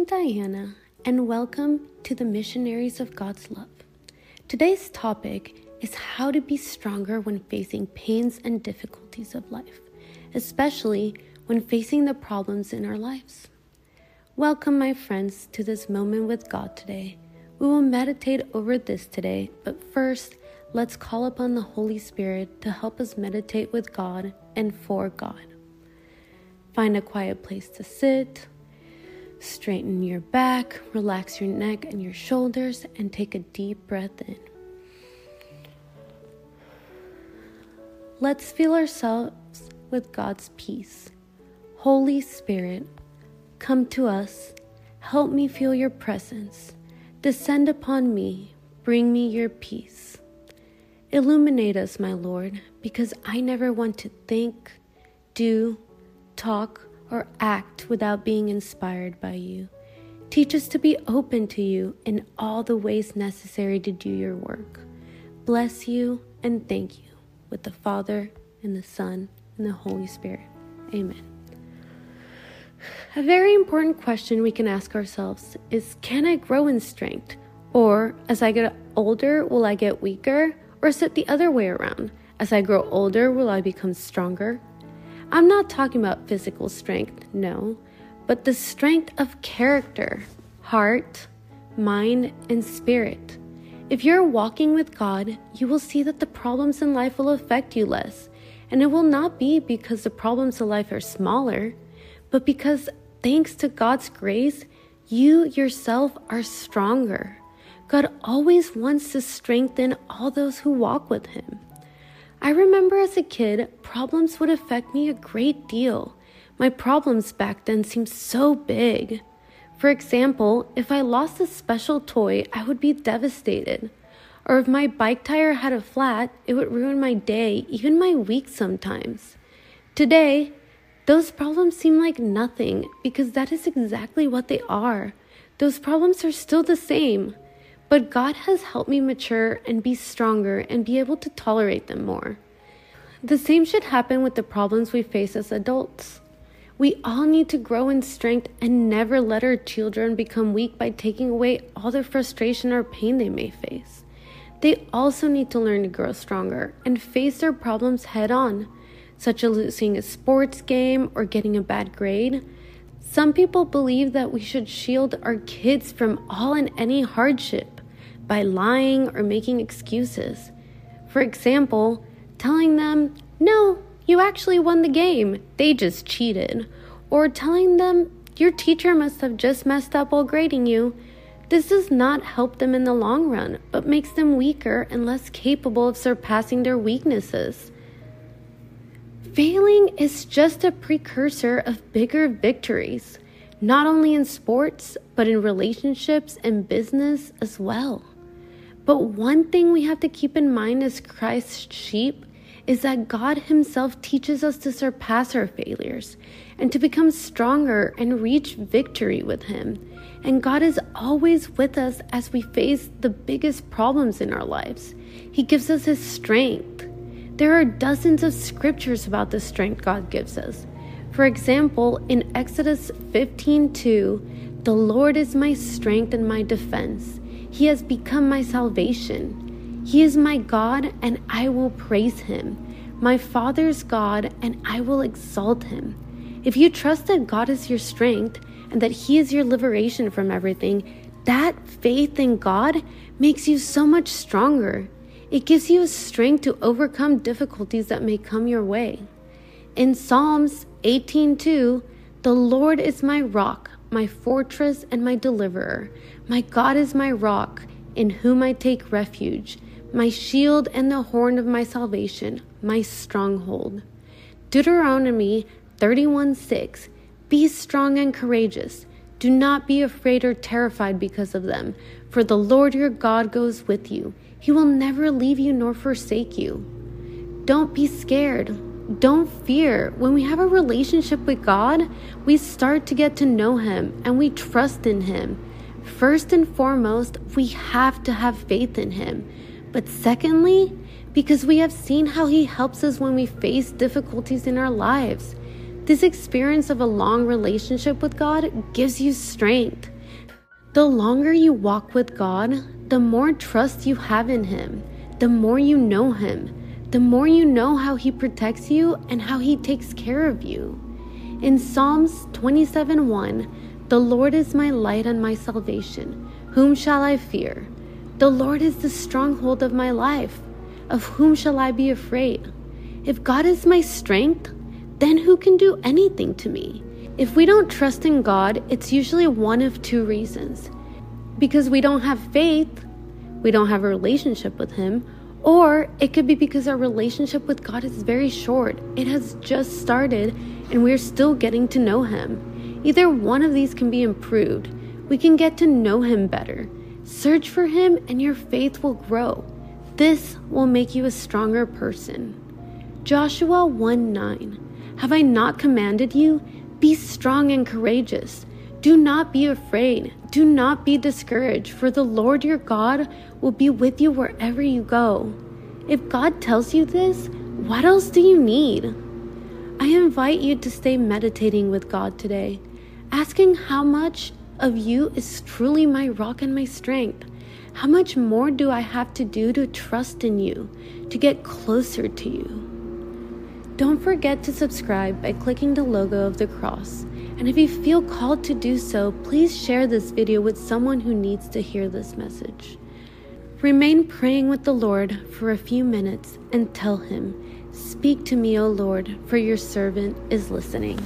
I'm Diana, and welcome to the Missionaries of God's Love. Today's topic is how to be stronger when facing pains and difficulties of life, especially when facing the problems in our lives. Welcome, my friends, to this moment with God today. We will meditate over this today, but first, let's call upon the Holy Spirit to help us meditate with God and for God. Find a quiet place to sit Straighten your back, relax your neck and your shoulders, and take a deep breath in. Let's fill ourselves with God's peace. Holy Spirit, come to us. Help me feel your presence. Descend upon me. Bring me your peace. Illuminate us, my Lord, because I never want to think, do, talk, or act without being inspired by you. Teach us to be open to you in all the ways necessary to do your work. Bless you and thank you with the Father and the Son and the Holy Spirit. Amen. A very important question we can ask ourselves is Can I grow in strength? Or, as I get older, will I get weaker? Or is it the other way around? As I grow older, will I become stronger? I'm not talking about physical strength, no, but the strength of character, heart, mind, and spirit. If you're walking with God, you will see that the problems in life will affect you less. And it will not be because the problems of life are smaller, but because thanks to God's grace, you yourself are stronger. God always wants to strengthen all those who walk with Him. I remember as a kid, problems would affect me a great deal. My problems back then seemed so big. For example, if I lost a special toy, I would be devastated. Or if my bike tire had a flat, it would ruin my day, even my week sometimes. Today, those problems seem like nothing because that is exactly what they are. Those problems are still the same. But God has helped me mature and be stronger and be able to tolerate them more. The same should happen with the problems we face as adults. We all need to grow in strength and never let our children become weak by taking away all the frustration or pain they may face. They also need to learn to grow stronger and face their problems head on, such as losing a sports game or getting a bad grade. Some people believe that we should shield our kids from all and any hardship by lying or making excuses. For example, telling them, no, you actually won the game, they just cheated. Or telling them, your teacher must have just messed up while grading you. This does not help them in the long run, but makes them weaker and less capable of surpassing their weaknesses. Failing is just a precursor of bigger victories, not only in sports, but in relationships and business as well. But one thing we have to keep in mind as Christ's sheep is that God Himself teaches us to surpass our failures and to become stronger and reach victory with Him. And God is always with us as we face the biggest problems in our lives. He gives us His strength. There are dozens of scriptures about the strength God gives us. For example, in Exodus 15:2, the Lord is my strength and my defense. He has become my salvation. He is my God, and I will praise him. My Father's God, and I will exalt him. If you trust that God is your strength and that He is your liberation from everything, that faith in God makes you so much stronger. It gives you a strength to overcome difficulties that may come your way. In Psalms 18:2, the Lord is my rock, my fortress, and my deliverer. My God is my rock, in whom I take refuge, my shield and the horn of my salvation, my stronghold. Deuteronomy 31 6 Be strong and courageous. Do not be afraid or terrified because of them, for the Lord your God goes with you. He will never leave you nor forsake you. Don't be scared. Don't fear. When we have a relationship with God, we start to get to know Him and we trust in Him. First and foremost, we have to have faith in Him. But secondly, because we have seen how He helps us when we face difficulties in our lives. This experience of a long relationship with God gives you strength. The longer you walk with God, the more trust you have in Him, the more you know Him, the more you know how He protects you and how He takes care of you. In Psalms 27 1, the Lord is my light and my salvation. Whom shall I fear? The Lord is the stronghold of my life. Of whom shall I be afraid? If God is my strength, then who can do anything to me? If we don't trust in God, it's usually one of two reasons. Because we don't have faith, we don't have a relationship with Him, or it could be because our relationship with God is very short. It has just started and we're still getting to know Him. Either one of these can be improved. We can get to know Him better. Search for Him and your faith will grow. This will make you a stronger person. Joshua 1 9. Have I not commanded you? Be strong and courageous. Do not be afraid. Do not be discouraged, for the Lord your God will be with you wherever you go. If God tells you this, what else do you need? I invite you to stay meditating with God today, asking how much of you is truly my rock and my strength. How much more do I have to do to trust in you, to get closer to you? Don't forget to subscribe by clicking the logo of the cross. And if you feel called to do so, please share this video with someone who needs to hear this message. Remain praying with the Lord for a few minutes and tell Him, Speak to me, O Lord, for your servant is listening.